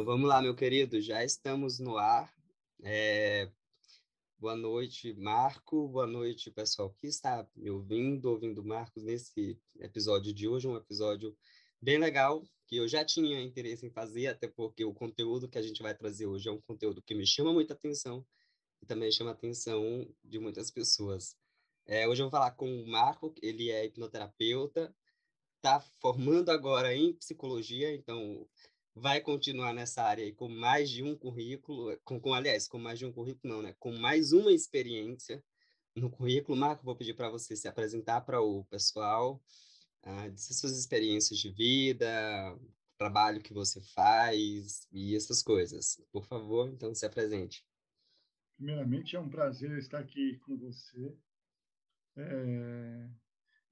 Então vamos lá, meu querido, já estamos no ar. É... Boa noite, Marco. Boa noite, pessoal que está me ouvindo, ouvindo Marcos nesse episódio de hoje, um episódio bem legal, que eu já tinha interesse em fazer, até porque o conteúdo que a gente vai trazer hoje é um conteúdo que me chama muita atenção e também chama a atenção de muitas pessoas. É, hoje eu vou falar com o Marco, ele é hipnoterapeuta, está formando agora em psicologia, então vai continuar nessa área aí com mais de um currículo, com, com aliás, com mais de um currículo não, né? Com mais uma experiência no currículo. Marco, vou pedir para você se apresentar para o pessoal, uh, suas experiências de vida, trabalho que você faz e essas coisas. Por favor, então se apresente. Primeiramente, é um prazer estar aqui com você. É...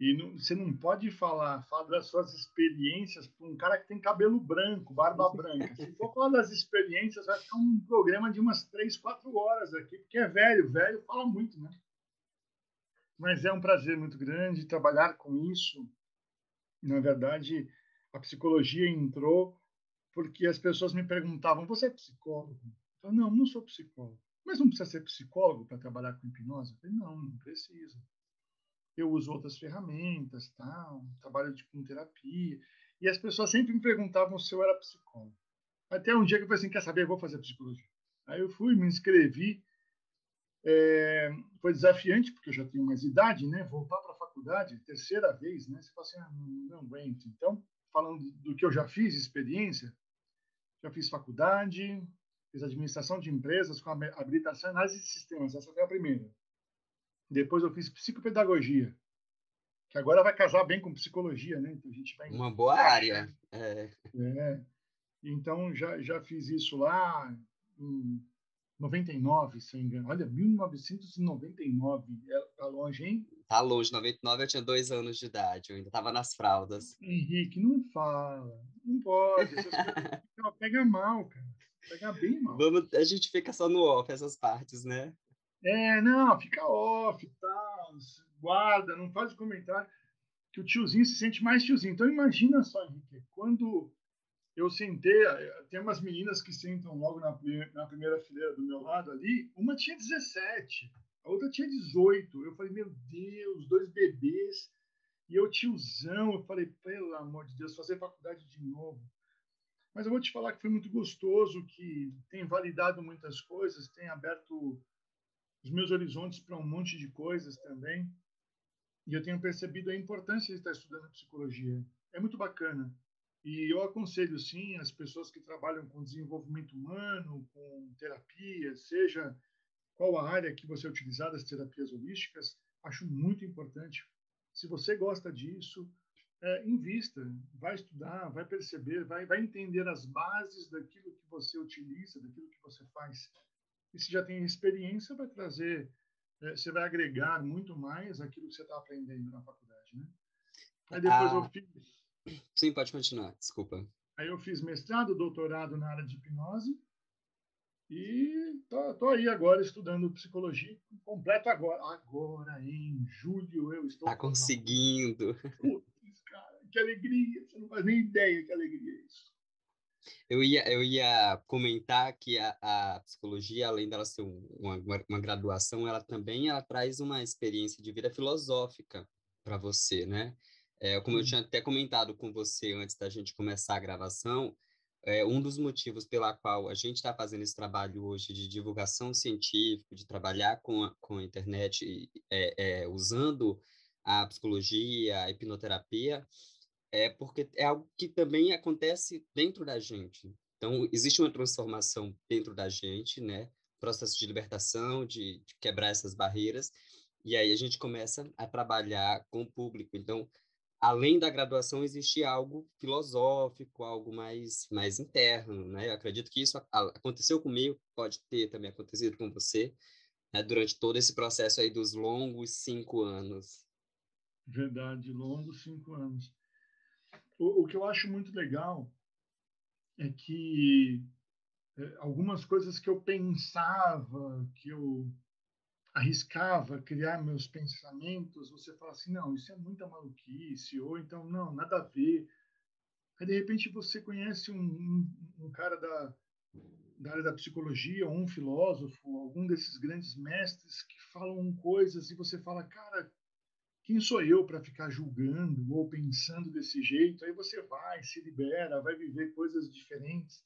E não, você não pode falar, falar das suas experiências para um cara que tem cabelo branco, barba branca. Se for falar das experiências, vai ficar um programa de umas três, quatro horas aqui, porque é velho, velho fala muito, né? Mas é um prazer muito grande trabalhar com isso. Na verdade, a psicologia entrou porque as pessoas me perguntavam: você é psicólogo? Eu falei, não, não sou psicólogo. Mas não precisa ser psicólogo para trabalhar com hipnose? Eu falei, não, não precisa eu uso outras ferramentas, tal, trabalho tipo, com terapia. E as pessoas sempre me perguntavam se eu era psicólogo. Até um dia que eu falei assim, quer saber, eu vou fazer psicologia. Aí eu fui, me inscrevi. É, foi desafiante, porque eu já tenho mais idade, né? Voltar para a faculdade, terceira vez, né? Você fala assim, ah, não, aguento. Então, falando do que eu já fiz, experiência, já fiz faculdade, fiz administração de empresas com habilitação e análise de sistemas. Essa foi a primeira. Depois eu fiz psicopedagogia, que agora vai casar bem com psicologia, né? Então a gente vai uma boa área. É. é. Então já já fiz isso lá em 99, se não me engano. Olha, 1999. É, tá longe, hein? Tá longe. 99 eu tinha dois anos de idade. Eu ainda tava nas fraldas. Henrique, não fala. Não pode. pega mal, cara. Pega bem mal. Vamos, a gente fica só no off essas partes, né? É, não, fica off, tá, guarda, não faz comentário, que o tiozinho se sente mais tiozinho. Então imagina só, Henrique, quando eu sentei, tem umas meninas que sentam logo na, na primeira fileira do meu lado ali, uma tinha 17, a outra tinha 18. Eu falei, meu Deus, dois bebês, e eu tiozão, eu falei, pelo amor de Deus, fazer faculdade de novo. Mas eu vou te falar que foi muito gostoso, que tem validado muitas coisas, tem aberto os meus horizontes para um monte de coisas também. E eu tenho percebido a importância de estar estudando psicologia. É muito bacana. E eu aconselho, sim, as pessoas que trabalham com desenvolvimento humano, com terapia, seja qual a área que você utilizar das terapias holísticas, acho muito importante. Se você gosta disso, é, invista, vai estudar, vai perceber, vai, vai entender as bases daquilo que você utiliza, daquilo que você faz. E se já tem experiência, vai trazer, é, você vai agregar muito mais aquilo que você está aprendendo na faculdade, né? Aí depois ah, eu fiz. Sim, pode continuar, desculpa. Aí eu fiz mestrado, doutorado na área de hipnose e tô, tô aí agora estudando psicologia completo agora. Agora, em julho, eu estou. Tá conseguindo. Putz, cara, que alegria! Você não faz nem ideia que alegria é isso. Eu ia, eu ia comentar que a, a psicologia, além dela ser uma, uma, graduação, ela também ela traz uma experiência de vida filosófica para você, né? É, como eu tinha até comentado com você antes da gente começar a gravação, é, um dos motivos pela qual a gente está fazendo esse trabalho hoje de divulgação científica, de trabalhar com a, com a internet, é, é, usando a psicologia, a hipnoterapia, é porque é algo que também acontece dentro da gente. Então, existe uma transformação dentro da gente, né? Processo de libertação, de, de quebrar essas barreiras, e aí a gente começa a trabalhar com o público. Então, além da graduação, existe algo filosófico, algo mais, mais interno, né? Eu acredito que isso aconteceu comigo, pode ter também acontecido com você, né? durante todo esse processo aí dos longos cinco anos. Verdade, longos cinco anos. O, o que eu acho muito legal é que é, algumas coisas que eu pensava, que eu arriscava criar meus pensamentos, você fala assim, não, isso é muita maluquice, ou então, não, nada a ver. Aí, de repente, você conhece um, um, um cara da, da área da psicologia, ou um filósofo, algum desses grandes mestres que falam coisas e você fala, cara, quem sou eu para ficar julgando ou pensando desse jeito? Aí você vai, se libera, vai viver coisas diferentes,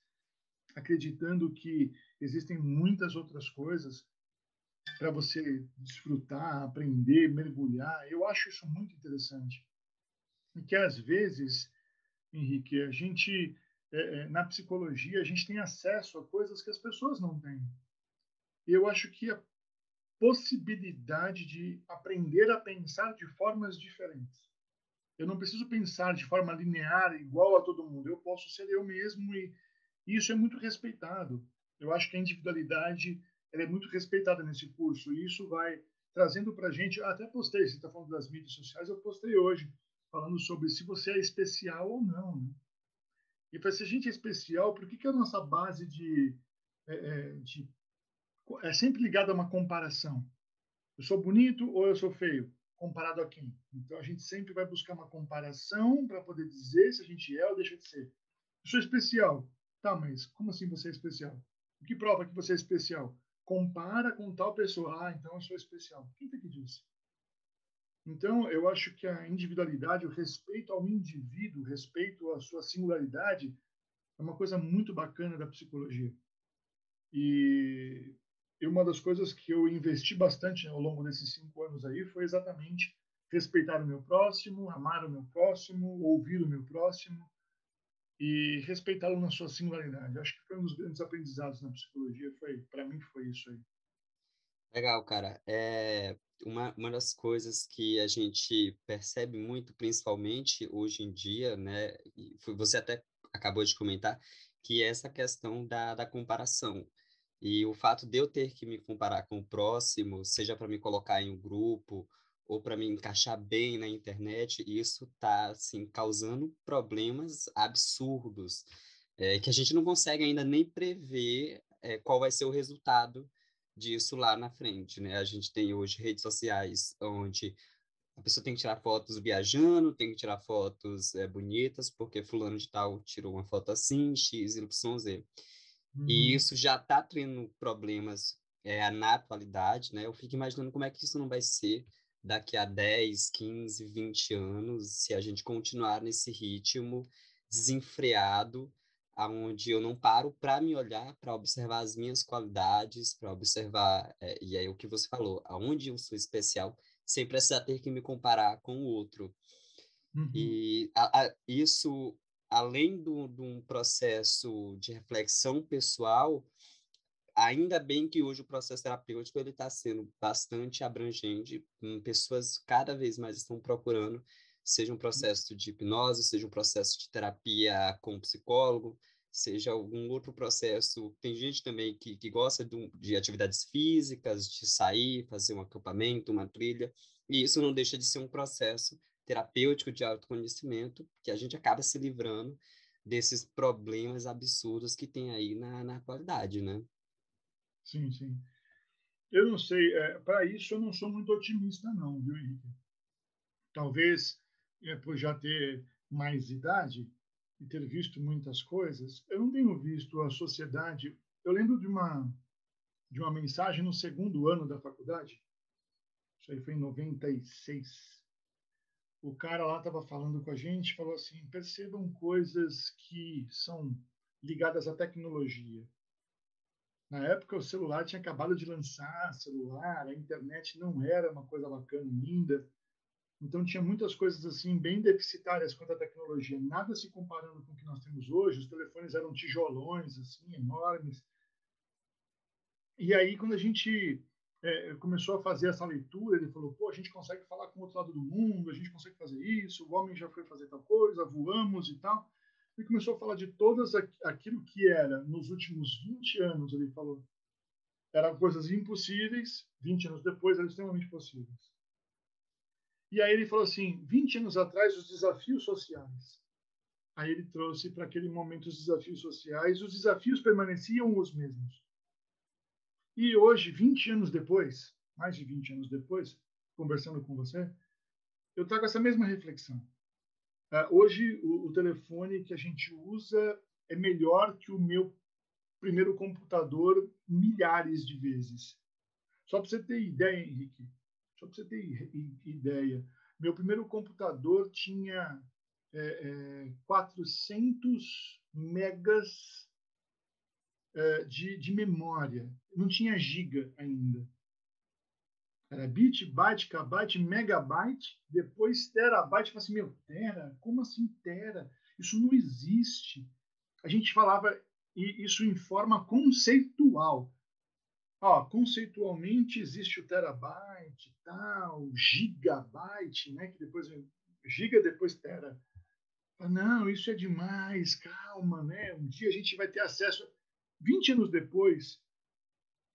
acreditando que existem muitas outras coisas para você desfrutar, aprender, mergulhar. Eu acho isso muito interessante. E que às vezes Henrique, a gente, é, é, na psicologia, a gente tem acesso a coisas que as pessoas não têm. Eu acho que a possibilidade de aprender a pensar de formas diferentes. Eu não preciso pensar de forma linear, igual a todo mundo. Eu posso ser eu mesmo e isso é muito respeitado. Eu acho que a individualidade é muito respeitada nesse curso e isso vai trazendo para a gente. Até postei, você está falando das mídias sociais, eu postei hoje falando sobre se você é especial ou não. Né? E para se a gente é especial, por que, que a nossa base de, é, é, de é sempre ligada a uma comparação? Eu sou bonito ou eu sou feio? Comparado a quem? Então a gente sempre vai buscar uma comparação para poder dizer se a gente é ou deixa de ser. Eu sou especial. Tá, mas como assim você é especial? O que prova que você é especial? Compara com tal pessoa. Ah, então eu sou especial. Quem foi que disse? Então, eu acho que a individualidade, o respeito ao indivíduo, o respeito à sua singularidade, é uma coisa muito bacana da psicologia. E uma das coisas que eu investi bastante ao longo desses cinco anos aí foi exatamente respeitar o meu próximo, amar o meu próximo, ouvir o meu próximo e respeitá-lo na sua singularidade. Acho que foi um dos grandes aprendizados na psicologia. Foi, para mim, foi isso aí. Legal, cara. É, uma, uma das coisas que a gente percebe muito, principalmente hoje em dia, né, e você até acabou de comentar, que é essa questão da, da comparação. E o fato de eu ter que me comparar com o próximo, seja para me colocar em um grupo ou para me encaixar bem na internet, isso está assim, causando problemas absurdos, é, que a gente não consegue ainda nem prever é, qual vai ser o resultado disso lá na frente, né? A gente tem hoje redes sociais onde a pessoa tem que tirar fotos viajando, tem que tirar fotos é, bonitas, porque fulano de tal tirou uma foto assim, X, Y, Z. Uhum. E isso já está tendo problemas é, na atualidade, né? Eu fico imaginando como é que isso não vai ser daqui a 10, 15, 20 anos, se a gente continuar nesse ritmo desenfreado aonde eu não paro para me olhar, para observar as minhas qualidades, para observar, é, e aí o que você falou, aonde eu sou especial, sem precisar ter que me comparar com o outro. Uhum. E a, a, isso, além de um processo de reflexão pessoal, ainda bem que hoje o processo terapêutico ele está sendo bastante abrangente, pessoas cada vez mais estão procurando seja um processo de hipnose, seja um processo de terapia com psicólogo, seja algum outro processo. Tem gente também que, que gosta de, de atividades físicas, de sair, fazer um acampamento, uma trilha, e isso não deixa de ser um processo terapêutico de autoconhecimento, que a gente acaba se livrando desses problemas absurdos que tem aí na, na atualidade, né? Sim, sim. Eu não sei, é, para isso eu não sou muito otimista não, viu, Henrique? Talvez é, por já ter mais idade e ter visto muitas coisas, eu não tenho visto a sociedade. Eu lembro de uma de uma mensagem no segundo ano da faculdade. Isso aí foi em 96. O cara lá estava falando com a gente, falou assim: percebam coisas que são ligadas à tecnologia. Na época, o celular tinha acabado de lançar celular, a internet não era uma coisa bacana ainda. Então tinha muitas coisas assim bem deficitárias quanto à tecnologia, nada se comparando com o que nós temos hoje. Os telefones eram tijolões assim enormes. E aí quando a gente é, começou a fazer essa leitura, ele falou: pô, a gente consegue falar com o outro lado do mundo, a gente consegue fazer isso. O homem já foi fazer tal coisa, voamos e tal. E começou a falar de todas aquilo que era nos últimos 20 anos, ele falou. Eram coisas impossíveis, 20 anos depois eram extremamente possíveis. E aí ele falou assim: 20 anos atrás, os desafios sociais. Aí ele trouxe para aquele momento os desafios sociais, os desafios permaneciam os mesmos. E hoje, 20 anos depois, mais de 20 anos depois, conversando com você, eu trago essa mesma reflexão. Uh, hoje, o, o, telefone que a gente usa é melhor que o meu primeiro computador milhares de vezes. Só para você ter ideia, Henrique, só para você ter ideia, meu primeiro computador tinha é, é, 400 megas é, de, de memória, não tinha giga ainda. Era bit, byte, kbyte, megabyte, depois terabyte. Eu falei assim, meu, tera? Como assim tera? Isso não existe. A gente falava isso em forma conceitual. Ó, conceitualmente existe o terabyte, tal, gigabyte, né? Que depois giga depois tera. Não, isso é demais, calma, né? Um dia a gente vai ter acesso. 20 anos depois,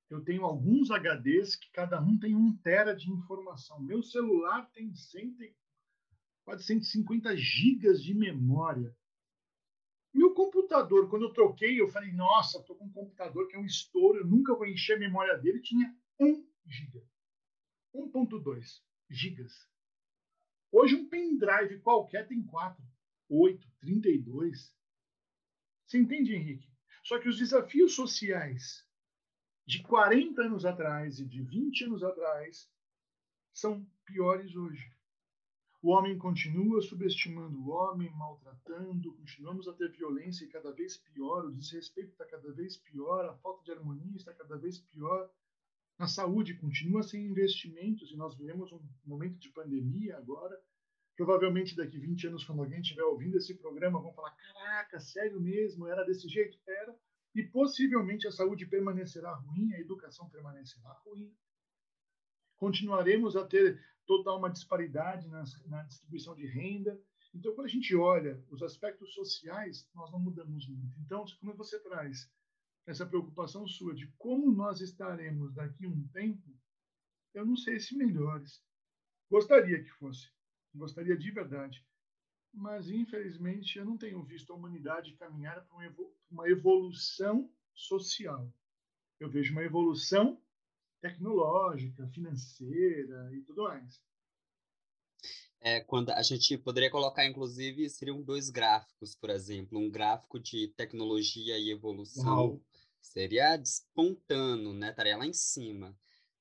eu tenho alguns HDs que cada um tem um tera de informação. Meu celular tem 100, quase 150 gigas de memória. Meu computador, quando eu troquei, eu falei, nossa, estou com um computador que é um estouro, eu nunca vou encher a memória dele, tinha 1 giga. 1.2 gigas. Hoje um pendrive qualquer tem 4, 8, 32. Você entende, Henrique? Só que os desafios sociais de 40 anos atrás e de 20 anos atrás são piores hoje. O homem continua subestimando o homem, maltratando, continuamos a ter violência cada vez pior, o desrespeito está cada vez pior, a falta de harmonia está cada vez pior. Na saúde continua sem investimentos e nós vivemos um momento de pandemia agora. Provavelmente daqui 20 anos, quando alguém estiver ouvindo esse programa, vão falar: caraca, sério mesmo? Era desse jeito? Era e possivelmente a saúde permanecerá ruim, a educação permanecerá ruim. Continuaremos a ter toda uma disparidade na, na distribuição de renda. Então, quando a gente olha os aspectos sociais, nós não mudamos muito. Então, como você traz essa preocupação sua de como nós estaremos daqui um tempo, eu não sei se melhores. Gostaria que fosse. Gostaria de verdade mas infelizmente eu não tenho visto a humanidade caminhar para uma evolução social. Eu vejo uma evolução tecnológica, financeira e tudo mais. É, quando a gente poderia colocar, inclusive, seriam dois gráficos, por exemplo, um gráfico de tecnologia e evolução Uau. seria despontando, né? Estaria lá em cima.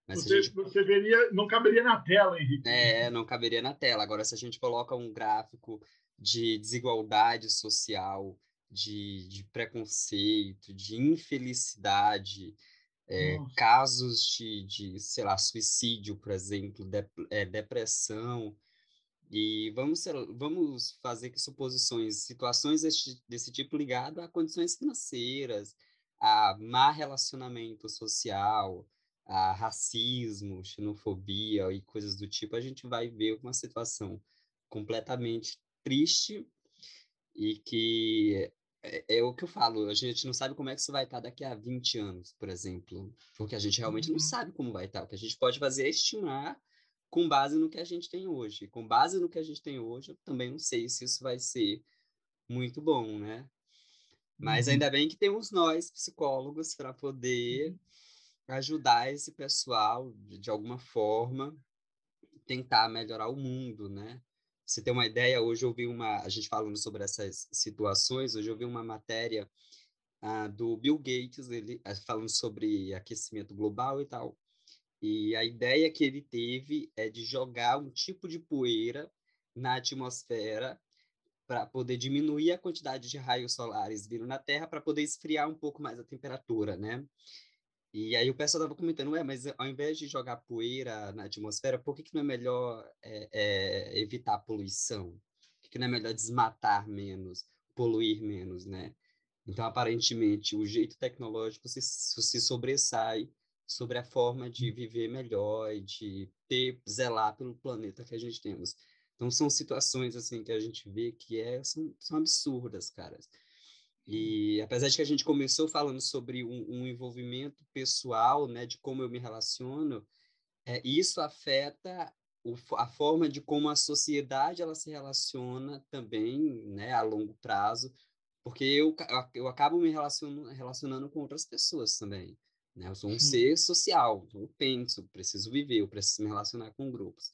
Você, gente... você veria, não caberia na tela, Henrique. É, não caberia na tela. Agora, se a gente coloca um gráfico de desigualdade social, de, de preconceito, de infelicidade, é, casos de, de, sei lá, suicídio, por exemplo, de, é, depressão. E vamos, vamos fazer que suposições, situações desse, desse tipo ligado a condições financeiras, a má relacionamento social, a racismo, xenofobia e coisas do tipo, a gente vai ver uma situação completamente triste e que é, é, o que eu falo, a gente não sabe como é que isso vai estar daqui a 20 anos, por exemplo, porque a gente realmente não uhum. sabe como vai estar. O que a gente pode fazer é estimar com base no que a gente tem hoje. Com base no que a gente tem hoje, eu também não sei se isso vai ser muito bom, né? Mas uhum. ainda bem que temos nós, psicólogos, para poder uhum. Ajudar esse pessoal, de, de alguma forma, tentar melhorar o mundo, né? você ter uma ideia, hoje eu vi uma, a gente falando sobre essas situações, hoje eu vi uma matéria uh, do Bill Gates, ele uh, falando sobre aquecimento global e tal. E a ideia que ele teve é de jogar um tipo de poeira na atmosfera para poder diminuir a quantidade de raios solares vindo na Terra para poder esfriar um pouco mais a temperatura, né? E aí o pessoal estava comentando, ué, mas ao invés de jogar poeira na atmosfera, por que, que não é melhor é, é, evitar a poluição? Por que, que não é melhor desmatar menos, poluir menos, né? Então, aparentemente, o jeito tecnológico se, se sobressai sobre a forma de viver melhor e de ter, zelar pelo planeta que a gente temos. Então, são situações, assim, que a gente vê que é, são, são absurdas, caras. E apesar de que a gente começou falando sobre um, um envolvimento pessoal, né, de como eu me relaciono, é, isso afeta o, a forma de como a sociedade ela se relaciona também, né, a longo prazo, porque eu, eu acabo me relacionando, relacionando com outras pessoas também. Né? Eu sou um ser social, eu penso, preciso viver, eu preciso me relacionar com grupos.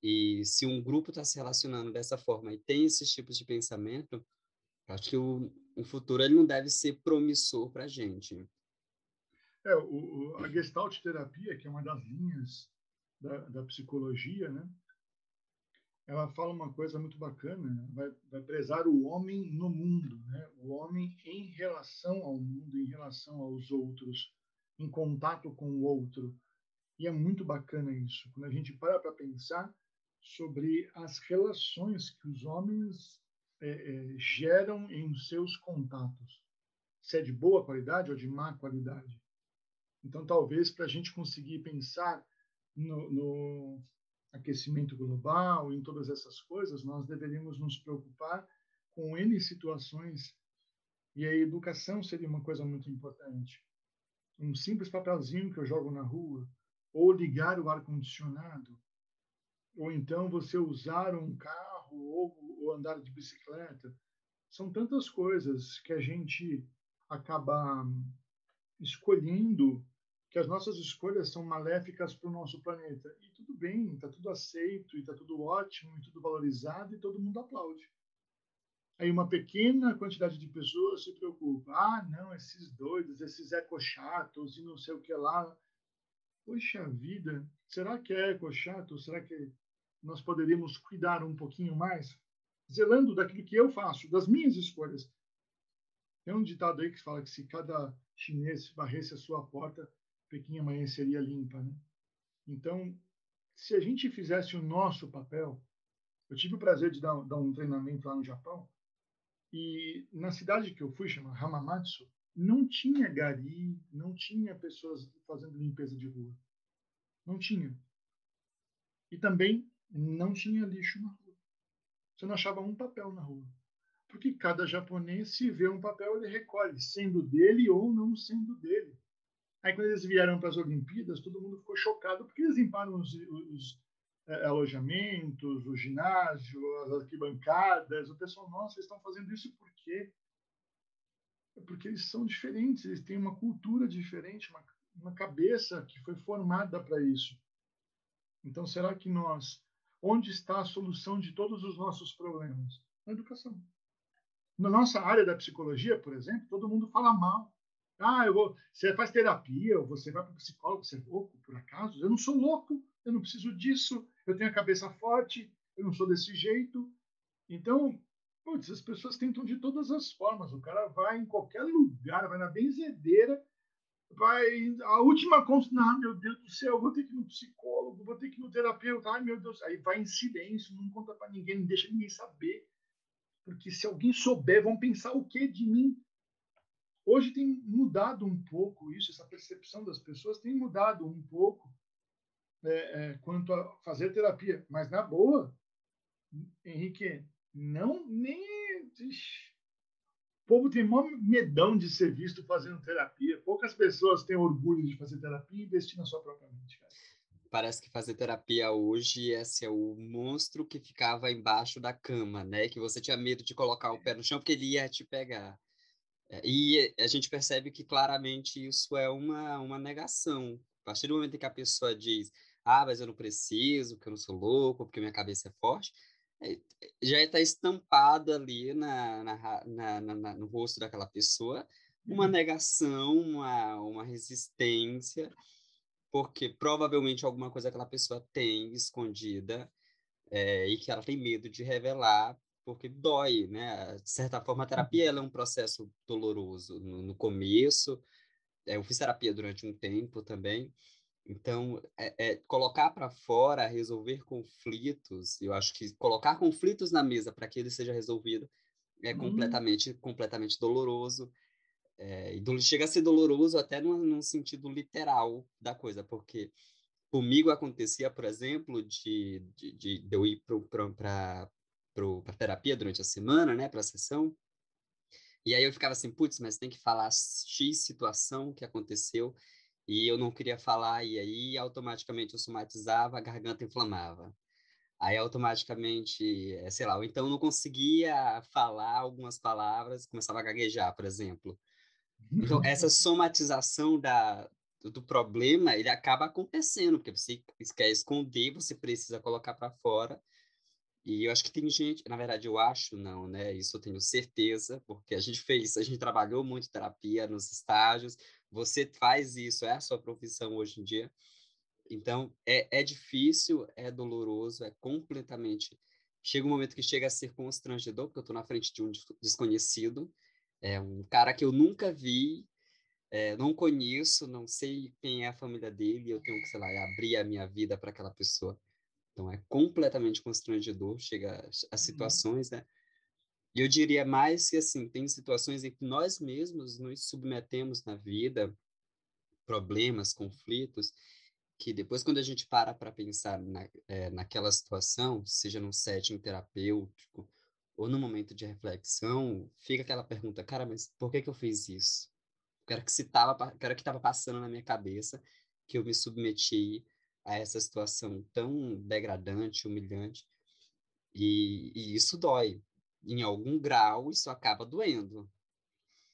E se um grupo está se relacionando dessa forma e tem esses tipos de pensamento, acho que o, o futuro ele não deve ser promissor para a gente. É, o, a Gestalt terapia, que é uma das linhas da, da psicologia, né? ela fala uma coisa muito bacana, né? vai, vai prezar o homem no mundo, né? o homem em relação ao mundo, em relação aos outros, em contato com o outro. E é muito bacana isso, quando a gente para para pensar sobre as relações que os homens é, é, geram em seus contatos, se é de boa qualidade ou de má qualidade. Então, talvez para a gente conseguir pensar no, no aquecimento global, em todas essas coisas, nós deveríamos nos preocupar com N situações e a educação seria uma coisa muito importante. Um simples papelzinho que eu jogo na rua, ou ligar o ar-condicionado, ou então você usar um carro ou, andar de bicicleta. São tantas coisas que a gente acaba escolhendo que as nossas escolhas são maléficas para o nosso planeta. E tudo bem, está tudo aceito, está tudo ótimo, e tudo valorizado, e todo mundo aplaude. Aí uma pequena quantidade de pessoas se preocupa. Ah, não, esses doidos, esses ecochatos e não sei o que lá. Poxa vida, será que é ecochato? Será que nós poderíamos cuidar um pouquinho mais? Zelando daquilo que eu faço, das minhas escolhas. Tem um ditado aí que fala que se cada chinês varresse a sua porta, Pequim amanheceria limpa. Né? Então, se a gente fizesse o nosso papel, eu tive o prazer de dar, dar um treinamento lá no Japão, e na cidade que eu fui, chama Hamamatsu, não tinha gari, não tinha pessoas fazendo limpeza de rua. Não tinha. E também não tinha lixo na rua. Você não achava um papel na rua. Porque cada japonês, se vê um papel, ele recolhe, sendo dele ou não sendo dele. Aí, quando eles vieram para as Olimpíadas, todo mundo ficou chocado porque eles limparam os, os é, alojamentos, o ginásio, as arquibancadas. O pessoal, nossa, eles estão fazendo isso por quê? É porque eles são diferentes, eles têm uma cultura diferente, uma, uma cabeça que foi formada para isso. Então, será que nós. Onde está a solução de todos os nossos problemas? Na educação. Na nossa área da psicologia, por exemplo, todo mundo fala mal ah, eu vou. Você faz terapia, ou você vai para o psicólogo, você é louco, por acaso? Eu não sou louco, eu não preciso disso, eu tenho a cabeça forte, eu não sou desse jeito. Então, putz, as pessoas tentam de todas as formas. O cara vai em qualquer lugar, vai na benzedeira, vai. A última consulta, ah, meu Deus do céu, vou ter que ir no psicólogo, vou ter que ir no terapeuta, ai meu Deus. Aí vai em silêncio, não conta para ninguém, não deixa ninguém saber. Porque se alguém souber, vão pensar o que de mim? Hoje tem mudado um pouco isso, essa percepção das pessoas tem mudado um pouco é, é, quanto a fazer terapia. Mas, na boa, Henrique, não nem. O povo tem maior medão de ser visto fazendo terapia. Poucas pessoas têm orgulho de fazer terapia e investir na sua própria mente. Cara. Parece que fazer terapia hoje é ser o monstro que ficava embaixo da cama, né? Que você tinha medo de colocar o pé no chão porque ele ia te pegar. É, e a gente percebe que claramente isso é uma, uma negação. A partir do momento em que a pessoa diz, ah, mas eu não preciso, porque eu não sou louco, porque minha cabeça é forte, é, já está estampado ali na, na, na, na, no rosto daquela pessoa uma uhum. negação, uma, uma resistência, porque provavelmente alguma coisa aquela pessoa tem escondida é, e que ela tem medo de revelar porque dói, né? De certa forma, a terapia ela é um processo doloroso no, no começo. É, eu fiz terapia durante um tempo também. Então, é, é colocar para fora, resolver conflitos, eu acho que colocar conflitos na mesa para que ele seja resolvido é uhum. completamente, completamente doloroso. É, e chega a ser doloroso até num, num sentido literal da coisa, porque comigo acontecia, por exemplo, de, de, de, de eu ir para para terapia durante a semana, né, para a sessão. E aí eu ficava assim, putz, mas tem que falar X situação que aconteceu e eu não queria falar, e aí automaticamente eu somatizava, a garganta inflamava. Aí automaticamente, eh, sei lá, ou então não conseguia falar algumas palavras, começava a gaguejar, por exemplo. Então, essa somatização da, do problema, ele acaba acontecendo, porque você quer esconder, você precisa colocar para fora. E eu acho que tem gente, na verdade, eu acho não, né? Isso eu tenho certeza, porque a gente fez, a gente trabalhou muito terapia nos estágios, você faz isso, é a sua profissão hoje em dia. Então, é, é difícil, é doloroso, é completamente. Chega um momento que chega a ser constrangedor, porque eu estou na frente de um desconhecido, é um cara que eu nunca vi, é, não conheço, não sei quem é a família dele, eu tenho que, sei lá, abrir a minha vida para aquela pessoa. Então, é completamente constrangedor, chega a uhum. situações, né? E eu diria mais que, assim, tem situações em que nós mesmos nos submetemos na vida, problemas, conflitos, que depois, quando a gente para para pensar na, é, naquela situação, seja num setting terapêutico ou no momento de reflexão, fica aquela pergunta, cara, mas por que que eu fiz isso? O que que se tava, que estava passando na minha cabeça que eu me submeti a essa situação tão degradante, humilhante, e, e isso dói. Em algum grau, isso acaba doendo.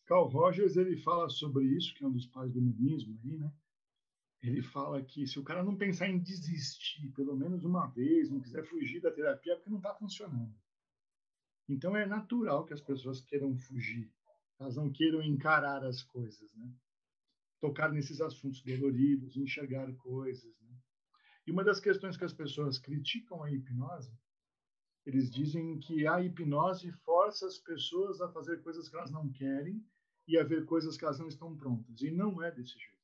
Carl Rogers ele fala sobre isso, que é um dos pais do humanismo aí, né? ele fala que se o cara não pensar em desistir pelo menos uma vez, não quiser fugir da terapia, é porque não está funcionando. Então é natural que as pessoas queiram fugir, elas não queiram encarar as coisas, né? Tocar nesses assuntos doloridos, enxergar coisas, né? E uma das questões que as pessoas criticam a hipnose, eles dizem que a hipnose força as pessoas a fazer coisas que elas não querem e a ver coisas que elas não estão prontas. E não é desse jeito.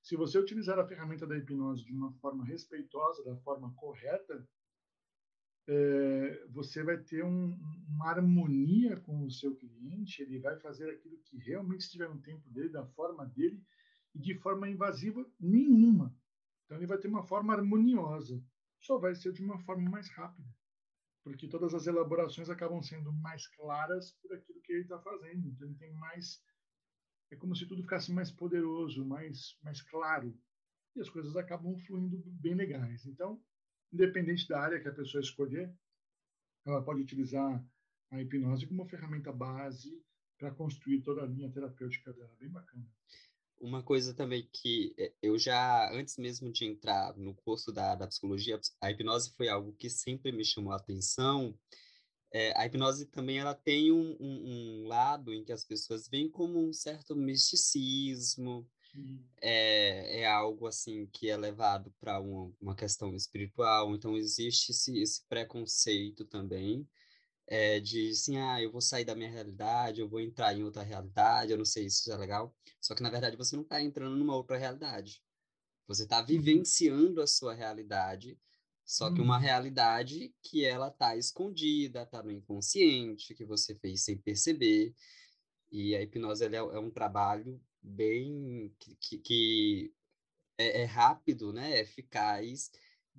Se você utilizar a ferramenta da hipnose de uma forma respeitosa, da forma correta, é, você vai ter um, uma harmonia com o seu cliente, ele vai fazer aquilo que realmente estiver no tempo dele, da forma dele, e de forma invasiva nenhuma. Então, ele vai ter uma forma harmoniosa. Só vai ser de uma forma mais rápida, porque todas as elaborações acabam sendo mais claras por aquilo que ele está fazendo. Então, ele tem mais é como se tudo ficasse mais poderoso, mais, mais claro. E as coisas acabam fluindo bem legais. Então, independente da área que a pessoa escolher, ela pode utilizar a hipnose como ferramenta base para construir toda a linha terapêutica dela. Bem bacana. Uma coisa também que eh, eu já, antes mesmo de entrar no curso da, da psicologia, a hipnose foi algo que sempre me chamou a atenção, é, a hipnose também ela tem um, um, um, lado em que as pessoas veem como um certo misticismo, é, é, algo assim que é levado para uma, uma questão espiritual, então existe esse, esse preconceito também é, de assim, ah, eu vou sair da minha realidade, eu vou entrar em outra realidade, eu não sei se isso é legal, só que na verdade você não está entrando numa outra realidade, você está uhum. vivenciando a sua realidade só que uma hum. realidade que ela tá escondida, tá no inconsciente, que você fez sem perceber. E a hipnose é, é, um trabalho bem que, que, que é, é, rápido, né? É eficaz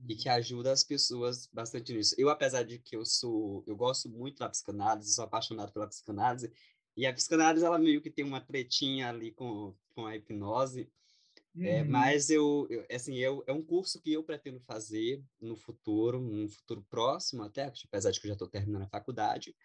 e que ajuda as pessoas bastante nisso. Eu, apesar de que eu sou, eu gosto muito da psicanálise, sou apaixonado pela psicanálise, e a psicanálise ela meio que tem uma tretinha ali com, com a hipnose, é, uhum. mas eu, eu, assim, eu, é um curso que eu pretendo fazer no futuro, num futuro próximo até, apesar de que eu já estou terminando a faculdade.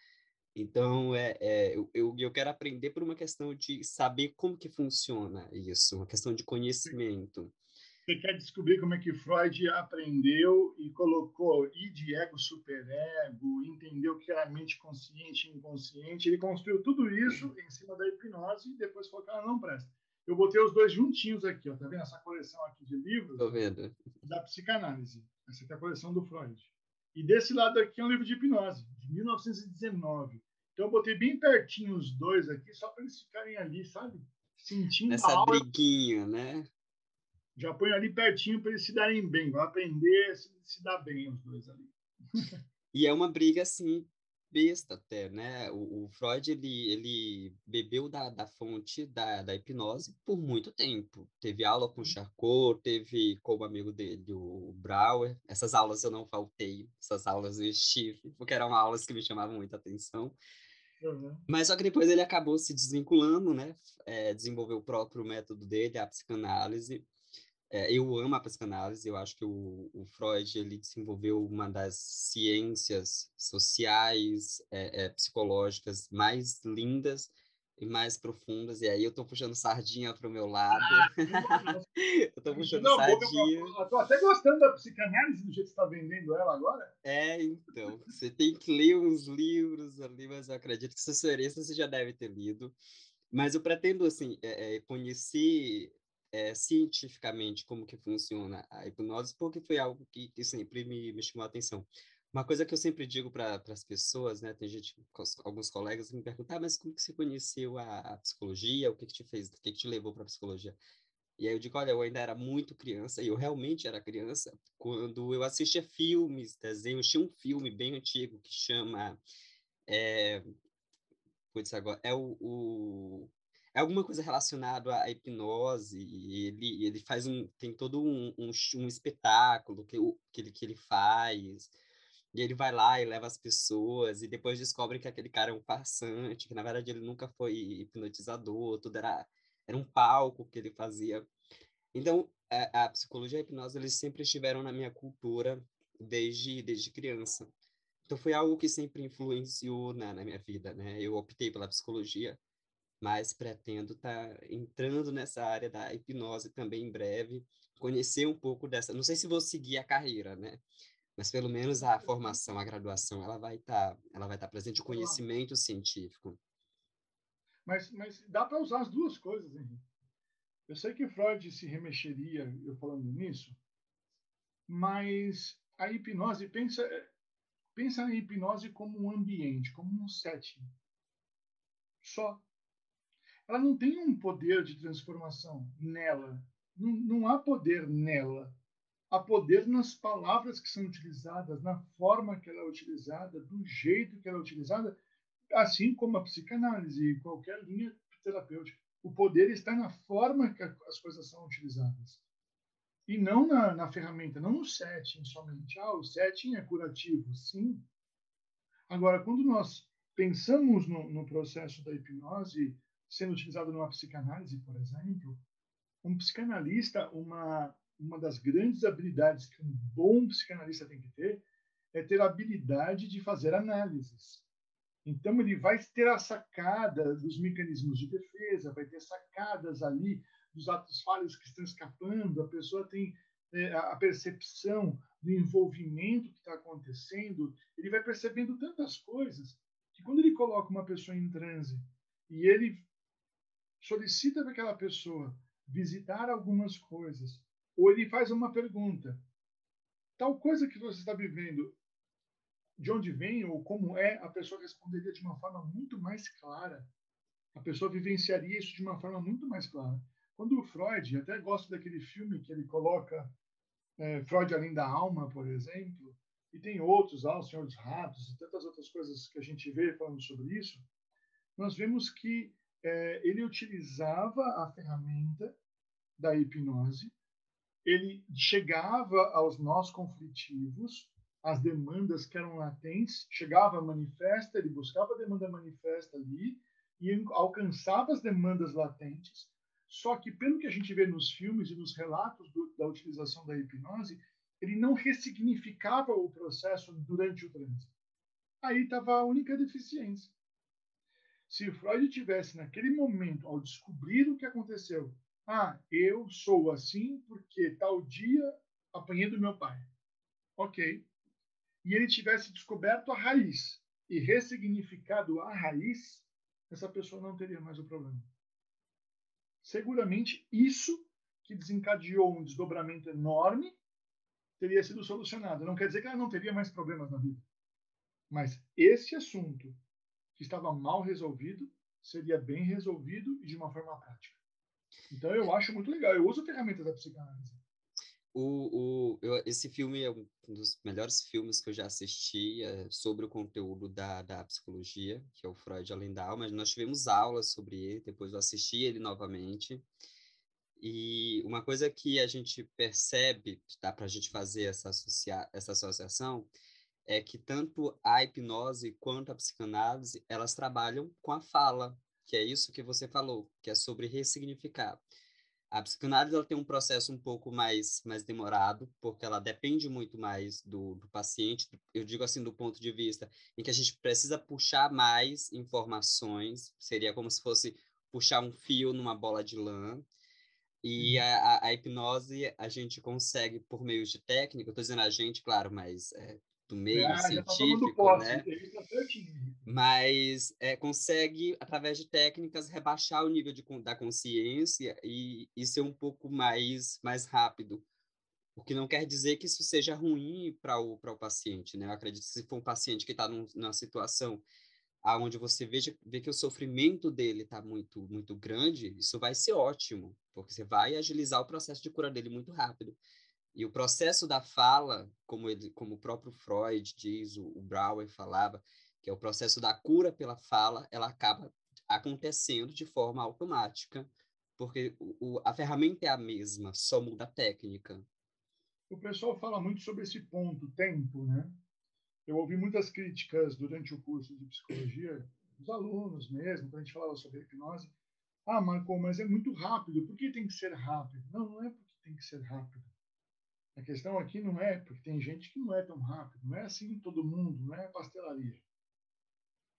Então, é, é, eu, eu, eu quero aprender por uma questão de saber como que funciona isso, uma questão de conhecimento. Você quer descobrir como é que Freud aprendeu e colocou id, ego, superego, entendeu que era mente consciente e inconsciente. Ele construiu tudo isso em cima da hipnose e depois falou que ela não presta. Eu botei os dois juntinhos aqui, ó. Tá vendo essa coleção aqui de livros? Tô vendo. Da psicanálise. Essa aqui é a coleção do Freud. E desse lado aqui é um livro de hipnose, de 1919. Então eu botei bem pertinho os dois aqui, só para eles ficarem ali, sabe? Sentindo Essa a briguinha, né? Já ponho ali pertinho para eles se darem bem. Vão aprender a se, se dar bem os dois ali. e é uma briga, assim, besta até, né? O, o, Freud, ele, ele bebeu da, da fonte da, da hipnose por muito tempo. Teve aula com Charcot, teve como amigo dele o Brauer. Essas aulas eu não faltei, essas aulas eu estive, porque eram aulas que me chamavam muita atenção. Uhum. Mas só que depois ele acabou se desvinculando, né? É, desenvolveu o próprio método dele, a psicanálise. É, eu amo a psicanálise, eu acho que o, o, Freud ele desenvolveu uma das ciências sociais, é, é, psicológicas mais lindas. mais profundas, e aí eu tô puxando sardinha para o meu lado. Ah, eu tô puxando não, sardinha. Eu tô até gostando da psicanálise do jeito que você está vendendo ela agora. É, então. Você tem que ler uns livros ali, mas eu acredito que sua experiência você já deve ter lido. Mas eu pretendo, assim, é, é, conhecer é, cientificamente como que funciona a hipnose, porque foi algo que, que sempre me, me chamou a atenção. Uma coisa que eu sempre digo para as pessoas, né? Tem gente, alguns colegas me perguntam, ah, mas como que você conheceu a, a psicologia? O que que te fez? O que que te levou para a psicologia? E aí eu digo, olha, eu ainda era muito criança, e eu realmente era criança, quando eu assistia filmes, desenhos. Tinha um filme bem antigo que chama... É, putz, agora, é o, o é alguma coisa relacionada à hipnose, e ele, ele faz um, tem todo um, um, um espetáculo que, que, ele, que ele faz, e ele vai lá e leva as pessoas, e depois descobre que aquele cara é um farsante, que na verdade ele nunca foi hipnotizador, tudo era, era um palco que ele fazia. Então, a, a psicologia e a hipnose, eles sempre estiveram na minha cultura desde, desde criança. Então, foi algo que sempre influenciou na, na minha vida, né? Eu optei pela psicologia, mas pretendo estar tá entrando nessa área da hipnose também em breve, conhecer um pouco dessa. Não sei se vou seguir a carreira, né? mas pelo menos a formação, a graduação, ela vai estar, tá, ela vai estar tá presente, o conhecimento científico. Mas, mas dá para usar as duas coisas, Henrique. Eu sei que Freud se remexeria eu falando nisso, mas a hipnose pensa pensa na hipnose como um ambiente, como um setting. Só. Ela não tem um poder de transformação nela. Não, não há poder nela há poder nas palavras que são utilizadas, na forma que ela é utilizada, do jeito que ela é utilizada, assim como a psicanálise e qualquer linha terapêutica. O poder está na forma que as coisas são utilizadas. E não na, na ferramenta, não no setting somente. Ah, o setting é curativo, sim. Agora, quando nós pensamos no, no processo da hipnose sendo utilizado numa psicanálise, por exemplo, um psicanalista, uma uma das grandes habilidades que um bom psicanalista tem que ter é ter a habilidade de fazer análises. Então, ele vai ter a sacada dos mecanismos de defesa, vai ter sacadas ali dos atos falhos que estão escapando, a pessoa tem é, a percepção do envolvimento que está acontecendo, ele vai percebendo tantas coisas que quando ele coloca uma pessoa em transe e ele solicita para aquela pessoa visitar algumas coisas ou ele faz uma pergunta. Tal coisa que você está vivendo, de onde vem ou como é, a pessoa responderia de uma forma muito mais clara. A pessoa vivenciaria isso de uma forma muito mais clara. Quando o Freud, até gosto daquele filme que ele coloca é, Freud Além da Alma, por exemplo, e tem outros, ah, O Senhor dos Ratos e tantas outras coisas que a gente vê falando sobre isso, nós vemos que é, ele utilizava a ferramenta da hipnose ele chegava aos nós conflitivos, as demandas que eram latentes, chegava manifesta, ele buscava a demanda manifesta ali e alcançava as demandas latentes. Só que, pelo que a gente vê nos filmes e nos relatos do, da utilização da hipnose, ele não ressignificava o processo durante o trânsito. Aí estava a única deficiência. Se Freud tivesse, naquele momento, ao descobrir o que aconteceu, ah, eu sou assim porque tal dia apanhei do meu pai. Ok. E ele tivesse descoberto a raiz e ressignificado a raiz, essa pessoa não teria mais o problema. Seguramente isso que desencadeou um desdobramento enorme teria sido solucionado. Não quer dizer que ela não teria mais problemas na vida. Mas esse assunto que estava mal resolvido seria bem resolvido e de uma forma prática. Então eu acho muito legal. Eu uso ferramentas da psicanálise. O, o, eu, esse filme é um dos melhores filmes que eu já assisti é, sobre o conteúdo da, da psicologia, que é o Freud Além da Alma. Nós tivemos aulas sobre ele, depois eu assisti ele novamente. E uma coisa que a gente percebe, dá para a gente fazer essa, associa essa associação, é que tanto a hipnose quanto a psicanálise, elas trabalham com a fala, que é isso que você falou, que é sobre ressignificar. A psicanálise ela tem um processo um pouco mais, mais demorado, porque ela depende muito mais do, do paciente, eu digo assim, do ponto de vista em que a gente precisa puxar mais informações, seria como se fosse puxar um fio numa bola de lã, e uhum. a, a, a hipnose a gente consegue por meio de técnica, estou dizendo a gente, claro, mas é, do meio ah, tá científico, tá né? Mas é, consegue, através de técnicas, rebaixar o nível de, da consciência e, e ser um pouco mais, mais rápido. O que não quer dizer que isso seja ruim para o, o paciente, né? Eu acredito que se for um paciente que está numa situação aonde você veja, vê que o sofrimento dele está muito, muito grande, isso vai ser ótimo, porque você vai agilizar o processo de cura dele muito rápido. E o processo da fala, como, ele, como o próprio Freud diz, o, o Brouwer falava, que é o processo da cura pela fala, ela acaba acontecendo de forma automática, porque o, o, a ferramenta é a mesma, só muda a técnica. O pessoal fala muito sobre esse ponto, tempo, né? Eu ouvi muitas críticas durante o curso de psicologia, dos alunos mesmo, quando a gente falava sobre hipnose. Ah, Marco, mas é muito rápido, por que tem que ser rápido? Não, não é porque tem que ser rápido. A questão aqui não é porque tem gente que não é tão rápido, não é assim todo mundo, não é pastelaria.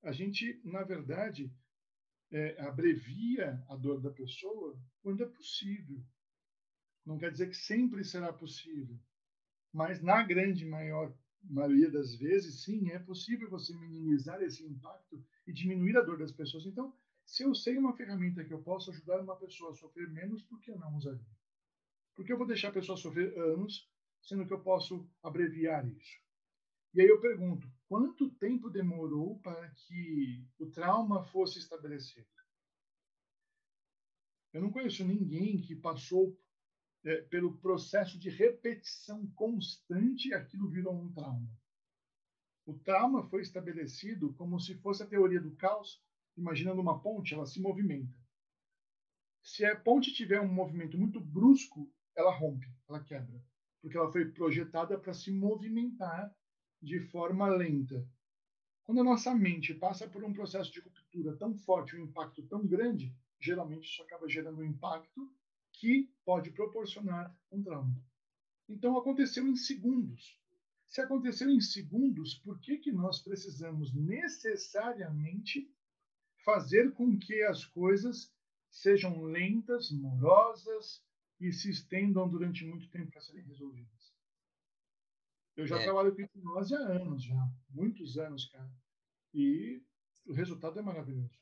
A gente, na verdade, é, abrevia a dor da pessoa quando é possível. Não quer dizer que sempre será possível, mas na grande maior maioria das vezes, sim, é possível você minimizar esse impacto e diminuir a dor das pessoas. Então, se eu sei uma ferramenta que eu posso ajudar uma pessoa a sofrer menos, por que não usaria? Porque eu vou deixar a pessoa sofrer anos, sendo que eu posso abreviar isso. E aí eu pergunto, quanto tempo demorou para que o trauma fosse estabelecido? Eu não conheço ninguém que passou é, pelo processo de repetição constante aquilo virou um trauma. O trauma foi estabelecido como se fosse a teoria do caos, imaginando uma ponte, ela se movimenta. Se a ponte tiver um movimento muito brusco, ela rompe, ela quebra, porque ela foi projetada para se movimentar de forma lenta. Quando a nossa mente passa por um processo de ruptura tão forte, um impacto tão grande, geralmente isso acaba gerando um impacto que pode proporcionar um trauma. Então aconteceu em segundos. Se aconteceu em segundos, por que, que nós precisamos necessariamente fazer com que as coisas sejam lentas, morosas, e se estendam durante muito tempo para serem resolvidas. Eu já é. trabalho com hipnose há anos, já, muitos anos, cara. E o resultado é maravilhoso.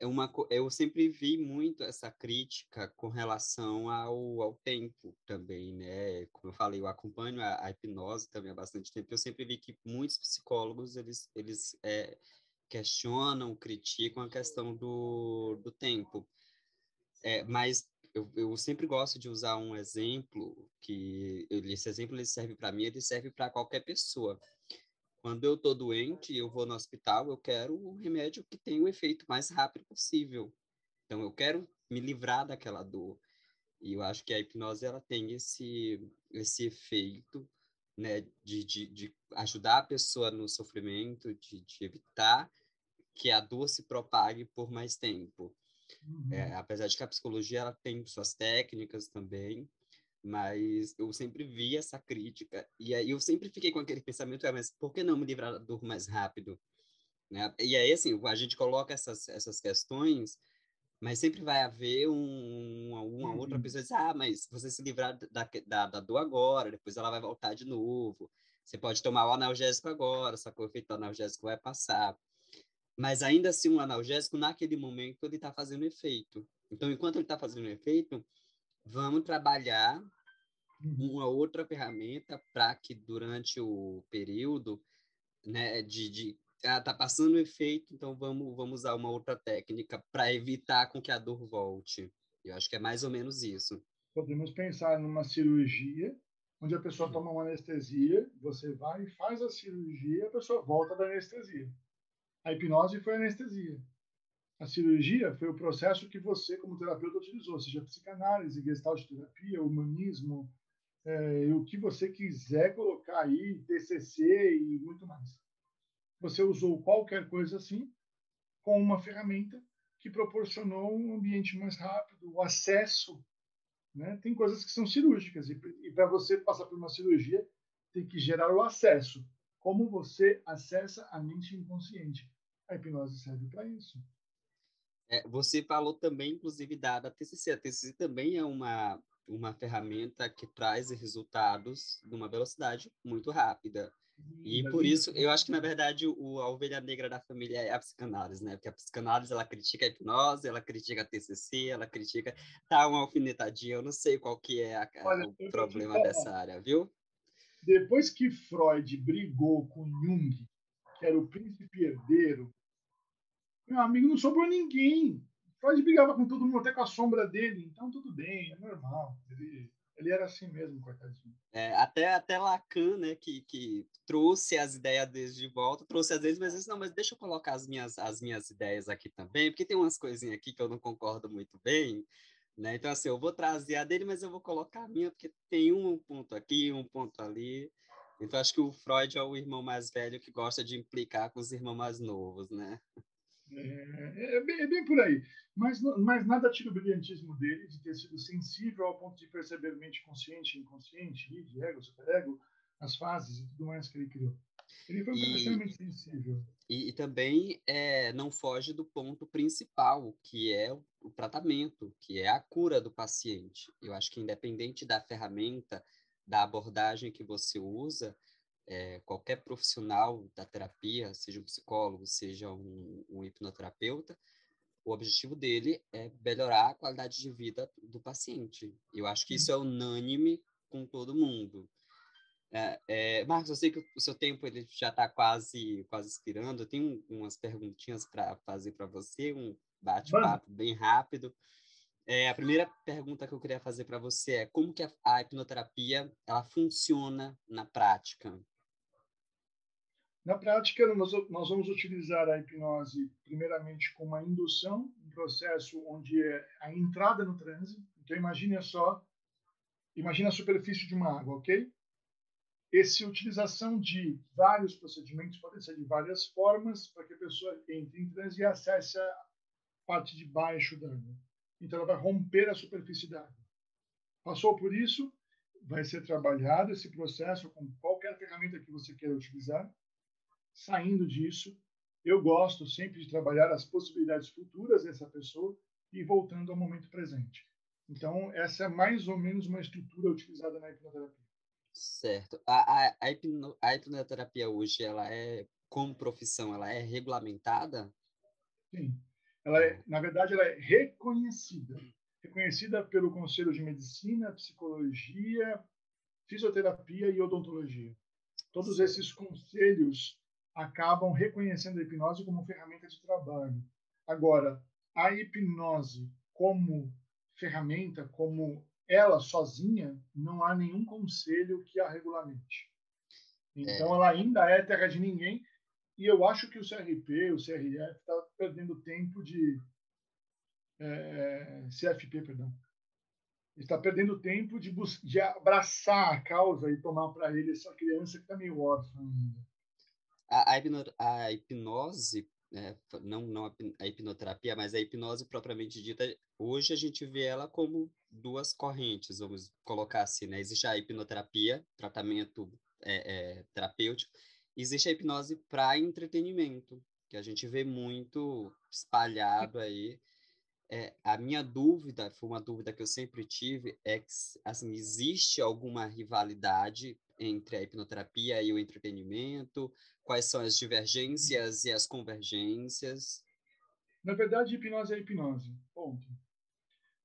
É uma, eu sempre vi muito essa crítica com relação ao, ao tempo também, né? Como eu falei, eu acompanho a, a hipnose também há bastante tempo. Eu sempre vi que muitos psicólogos eles, eles é, questionam, criticam a questão do, do tempo. É, mas eu, eu sempre gosto de usar um exemplo que esse exemplo ele serve para mim, ele serve para qualquer pessoa. Quando eu estou doente, eu vou no hospital, eu quero o remédio que tenha o efeito mais rápido possível. Então eu quero me livrar daquela dor. E eu acho que a hipnose ela tem esse esse efeito, né, de, de, de ajudar a pessoa no sofrimento, de, de evitar que a dor se propague por mais tempo. Uhum. É, apesar de que a psicologia ela tem suas técnicas também, mas eu sempre vi essa crítica e aí eu sempre fiquei com aquele pensamento, ah, mas por que não me livrar da dor mais rápido? Né? E aí, assim, a gente coloca essas, essas questões, mas sempre vai haver um, uma, uma uhum. outra pessoa que diz, ah, mas você se livrar da, da, da dor agora, depois ela vai voltar de novo. Você pode tomar o analgésico agora, só que o efeito analgésico vai passar. Mas ainda assim, um analgésico, naquele momento, ele está fazendo efeito. Então, enquanto ele está fazendo efeito, vamos trabalhar uhum. uma outra ferramenta para que durante o período né, de, de ah, tá passando efeito, então vamos, vamos usar uma outra técnica para evitar com que a dor volte. Eu acho que é mais ou menos isso. Podemos pensar numa cirurgia onde a pessoa toma uma anestesia, você vai e faz a cirurgia, a pessoa volta da anestesia. A hipnose foi anestesia. A cirurgia foi o processo que você, como terapeuta, utilizou, seja psicanálise, gestalt terapia, humanismo, é, o que você quiser colocar aí, TCC e muito mais. Você usou qualquer coisa assim, com uma ferramenta que proporcionou um ambiente mais rápido, o acesso Né? Tem coisas que são cirúrgicas, e, e para você passar por uma cirurgia, tem que gerar o acesso. Como você acessa a mente inconsciente? A hipnose serve para isso. É, você falou também, inclusive, da, da TCC. A TCC também é uma, uma ferramenta que traz resultados numa velocidade muito rápida. E por isso, eu acho que, na verdade, o, a ovelha negra da família é a psicanálise, né? Porque a psicanálise, ela critica a hipnose, ela critica a TCC, ela critica... Tá uma alfinetadinha, eu não sei qual que é a, Olha, o problema dessa área, viu? Depois que Freud brigou com Jung, era o príncipe herdeiro, meu amigo, não sobrou ninguém. Freud brigava com todo mundo, até com a sombra dele. Então, tudo bem, é normal. Ele, ele era assim mesmo, coitadinho. É, até, até Lacan, né, que, que trouxe as ideias deles de volta, trouxe às vezes, mas disse, não, mas deixa eu colocar as minhas, as minhas ideias aqui também, porque tem umas coisinhas aqui que eu não concordo muito bem, né? Então, assim, eu vou trazer a dele, mas eu vou colocar a minha, porque tem um ponto aqui, um ponto ali. Então, acho que o Freud é o irmão mais velho que gosta de implicar com os irmãos mais novos, né? É, é, bem, é bem por aí. Mas, mas nada tira o brilhantismo dele de ter sido sensível ao ponto de perceber mente consciente, inconsciente, id, ego, superego, as fases e tudo mais que ele criou. Ele foi e, extremamente sensível. E, e também é, não foge do ponto principal, que é o, o tratamento, que é a cura do paciente. Eu acho que independente da ferramenta, da abordagem que você usa, é, qualquer profissional da terapia, seja um psicólogo, seja um, um hipnoterapeuta, o objetivo dele é melhorar a qualidade de vida do paciente. Eu acho que isso é unânime com todo mundo. É, é, Marcos, eu sei que o seu tempo ele já está quase quase expirando. Eu tenho umas perguntinhas para fazer para você, um bate-papo bem rápido. É, a primeira pergunta que eu queria fazer para você é como que a, a hipnoterapia ela funciona na prática? Na prática, nós, nós vamos utilizar a hipnose primeiramente com uma indução, um processo onde é a entrada no transe. Então, imagine só, imagine a superfície de uma água, ok? Essa utilização de vários procedimentos pode ser de várias formas para que a pessoa entre em transe e acesse a parte de baixo da água. Então, ela vai romper a superfície da água. Passou por isso, vai ser trabalhado esse processo com qualquer ferramenta que você queira utilizar saindo disso, eu gosto sempre de trabalhar as possibilidades futuras dessa pessoa e voltando ao momento presente. Então, essa é mais ou menos uma estrutura utilizada na hipnoterapia. Certo. A, a, a, hipno, a hipnoterapia hoje, ela é, como profissão, ela é regulamentada? Sim. Ela é, na verdade, ela é reconhecida. Reconhecida pelo Conselho de Medicina, Psicologia, Fisioterapia e Odontologia. Todos esses conselhos acabam reconhecendo a hipnose como ferramenta de trabalho. Agora, a hipnose como ferramenta, como ela sozinha, não há nenhum conselho que a regulamente. Então, é. ela ainda é terra de ninguém. E eu acho que o CRP, o CRF, está perdendo tempo de. É, CFP, perdão. Está perdendo tempo de, de abraçar a causa e tomar para ele essa criança que está meio órfã ainda. A, a, hipno, a hipnose, né, não, não a hipnoterapia, mas a hipnose propriamente dita, hoje a gente vê ela como duas correntes, vamos colocar assim, né? Existe a hipnoterapia, tratamento é, é, terapêutico, existe a hipnose para entretenimento, que a gente vê muito espalhado aí. É, a minha dúvida, foi uma dúvida que eu sempre tive, é que assim, existe alguma rivalidade entre a hipnoterapia e o entretenimento? Quais são as divergências e as convergências? Na verdade, hipnose é hipnose. Ponto.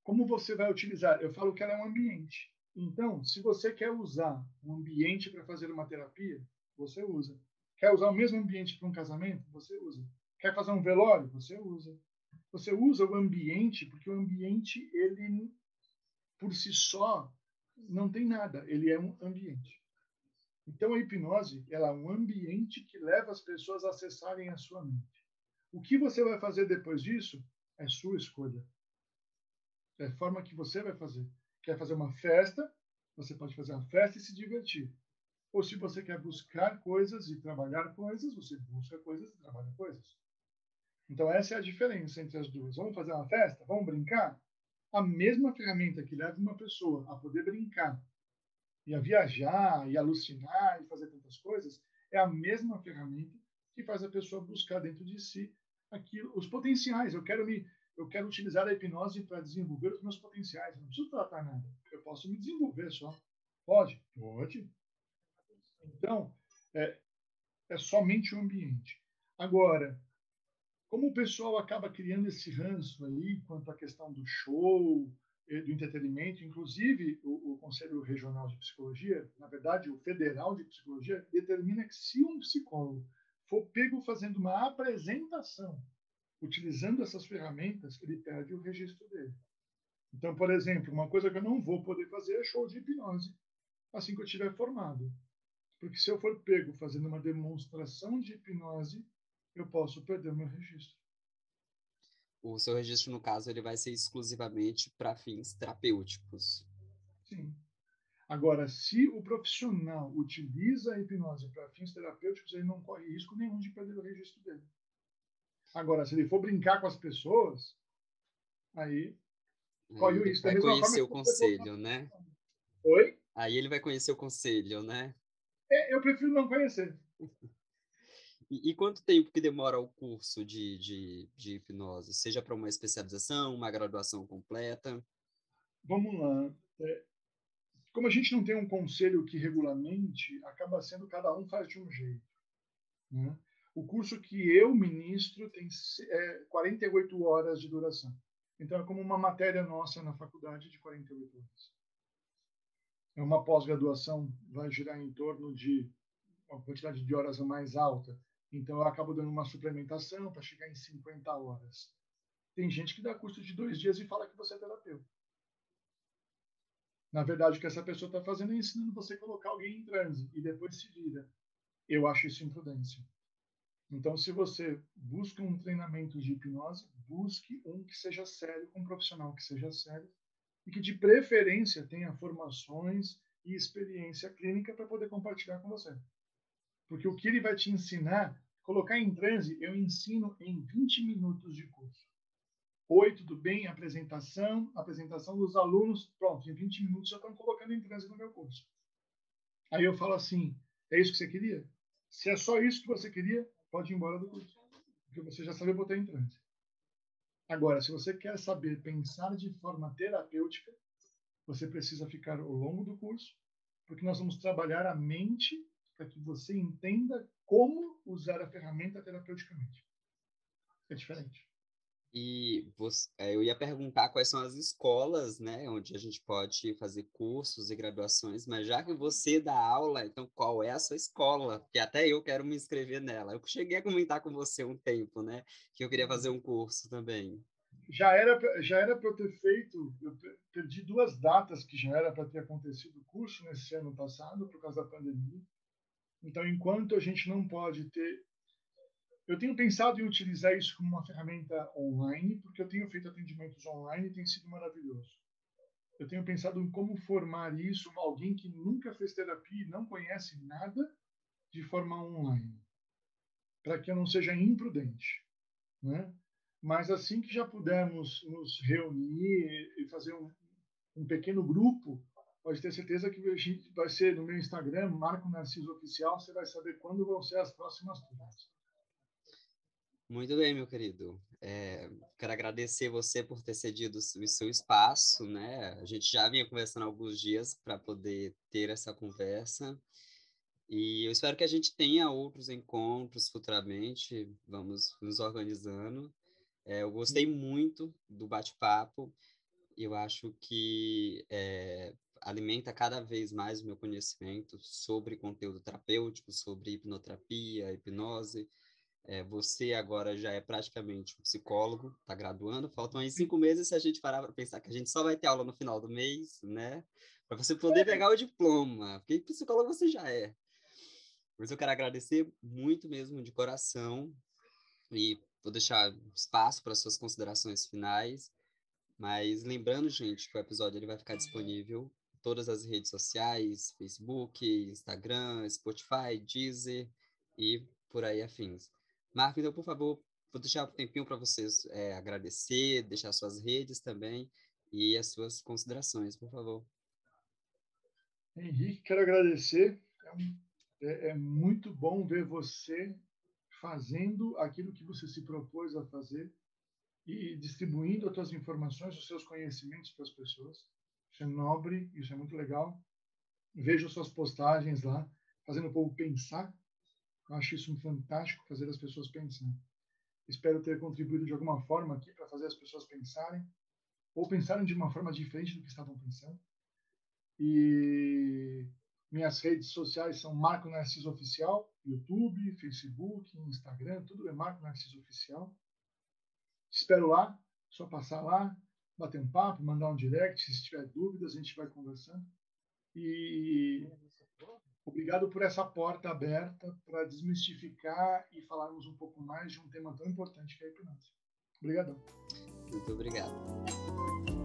Como você vai utilizar? Eu falo que ela é um ambiente. Então, se você quer usar um ambiente para fazer uma terapia, você usa. Quer usar o mesmo ambiente para um casamento? Você usa. Quer fazer um velório? Você usa. Você usa o ambiente porque o ambiente, ele, por si só, não tem nada. Ele é um ambiente. Então, a hipnose ela é um ambiente que leva as pessoas a acessarem a sua mente. O que você vai fazer depois disso é sua escolha. É a forma que você vai fazer. Quer fazer uma festa? Você pode fazer uma festa e se divertir. Ou se você quer buscar coisas e trabalhar coisas, você busca coisas e trabalha coisas. Então, essa é a diferença entre as duas. Vamos fazer uma festa? Vamos brincar? a mesma ferramenta que leva uma pessoa a poder brincar e a viajar e alucinar e fazer tantas coisas é a mesma ferramenta que faz a pessoa buscar dentro de si aquilo, os potenciais. Eu quero me eu quero utilizar a hipnose para desenvolver os meus potenciais. Eu não preciso tratar nada. Eu posso me desenvolver só. Pode? Pode. Então, é, é somente o ambiente. Agora, como o pessoal acaba criando esse ranço aí quanto à questão do show, do entretenimento, inclusive o, o, Conselho Regional de Psicologia, na verdade o Federal de Psicologia, determina que se um psicólogo for pego fazendo uma apresentação utilizando essas ferramentas, ele perde o registro dele. Então, por exemplo, uma coisa que eu não vou poder fazer é show de hipnose assim que eu estiver formado. Porque se eu for pego fazendo uma demonstração de hipnose, eu posso perder o meu registro. O seu registro, no caso, ele vai ser exclusivamente para fins terapêuticos. Sim. Agora, se o profissional utiliza a hipnose para fins terapêuticos, ele não corre risco nenhum de perder o registro dele. Agora, se ele for brincar com as pessoas, aí corre o risco. Vai conhecer o conselho, né? Oi? Aí ele vai conhecer o conselho, né? É, eu prefiro não conhecer. E, e, quanto tempo que demora o curso de, de, de hipnose? Seja para uma especialização, uma graduação completa? Vamos lá. É, como a gente não tem um conselho que regulamente, acaba sendo cada um faz de um jeito. Né? O curso que eu ministro tem é, 48 horas de duração. Então, é como uma matéria nossa na faculdade de 48 horas. É uma pós-graduação, vai girar em torno de uma quantidade de horas mais alta. Então, eu acabo dando uma suplementação para chegar em 50 horas. Tem gente que dá curso de dois dias e fala que você é terapeuta. Na verdade, o que essa pessoa está fazendo é ensinando você a colocar alguém em transe e depois se vira. Eu acho isso imprudência. Então, se você busca um treinamento de hipnose, busque um que seja sério, um profissional que seja sério e que, de preferência, tenha formações e experiência clínica para poder compartilhar com você. Porque o que ele vai te ensinar, colocar em transe, eu ensino em 20 minutos de curso. Oi, tudo bem? Apresentação, apresentação dos alunos. Pronto, em 20 minutos já estão colocando em transe no meu curso. Aí eu falo assim: é isso que você queria? Se é só isso que você queria, pode ir embora do curso, porque você já sabe botar em transe. Agora, se você quer saber pensar de forma terapêutica, você precisa ficar ao longo do curso, porque nós vamos trabalhar a mente para que você entenda como usar a ferramenta terapeuticamente. É diferente. E você, é, eu ia perguntar quais são as escolas, né, onde a gente pode fazer cursos e graduações, mas já que você dá aula, então qual é a sua escola? Porque até eu quero me inscrever nela. Eu cheguei a comentar com você um tempo, né, que eu queria fazer um curso também. Já era já era para eu ter feito, eu perdi duas datas que já era para ter acontecido o curso nesse ano passado por causa da pandemia. Então, enquanto a gente não pode ter eu tenho pensado em utilizar isso como uma ferramenta online, porque eu tenho feito atendimentos online e tem sido maravilhoso. Eu tenho pensado em como formar isso alguém que nunca fez terapia e não conhece nada de forma online, para que eu não seja imprudente, né? Mas assim que já pudermos nos reunir e fazer um, um pequeno grupo, pode ter certeza que vai ser no meu Instagram, Marco Narciso Oficial, você vai saber quando vão ser as próximas turmas. Muito bem, meu querido. É, quero agradecer você por ter cedido o seu espaço, né? A gente já vinha conversando há alguns dias para poder ter essa conversa. E eu espero que a gente tenha outros encontros futuramente. Vamos nos organizando. É, eu gostei muito do bate-papo. Eu acho que é, alimenta cada vez mais o meu conhecimento sobre conteúdo terapêutico, sobre hipnoterapia, hipnose é, você agora já é praticamente um psicólogo, está graduando, faltam aí cinco meses se a gente parar para pensar que a gente só vai ter aula no final do mês, né? Para você poder pegar o diploma, porque psicólogo você já é. Mas eu quero agradecer muito mesmo de coração e vou deixar espaço para suas considerações finais. Mas lembrando, gente, que o episódio ele vai ficar disponível em todas as redes sociais, Facebook, Instagram, Spotify, Deezer e por aí afins. Marco, então, por favor, vou deixar um tempinho para vocês é, agradecer, deixar suas redes também e as suas considerações, por favor. Henrique, quero agradecer. É, é, é muito bom ver você fazendo aquilo que você se propôs a fazer e distribuindo as suas informações, os seus conhecimentos para as pessoas. Isso é nobre, isso é muito legal. Vejo suas postagens lá, fazendo o povo pensar. Eu acho isso fantástico, fazer as pessoas pensar. Espero ter contribuído de alguma forma aqui para fazer as pessoas pensarem, ou pensarem de uma forma diferente do que estavam pensando. E minhas redes sociais são Marco Narciso Oficial, YouTube, Facebook, Instagram, tudo é Marco Narciso Oficial. Espero lá, só passar lá, bater um papo, mandar um direct, se tiver dúvidas, a gente vai conversando. E obrigado por essa porta aberta para desmistificar e falarmos um pouco mais de um tema tão importante que é a hipnose. Obrigadão. Muito obrigado.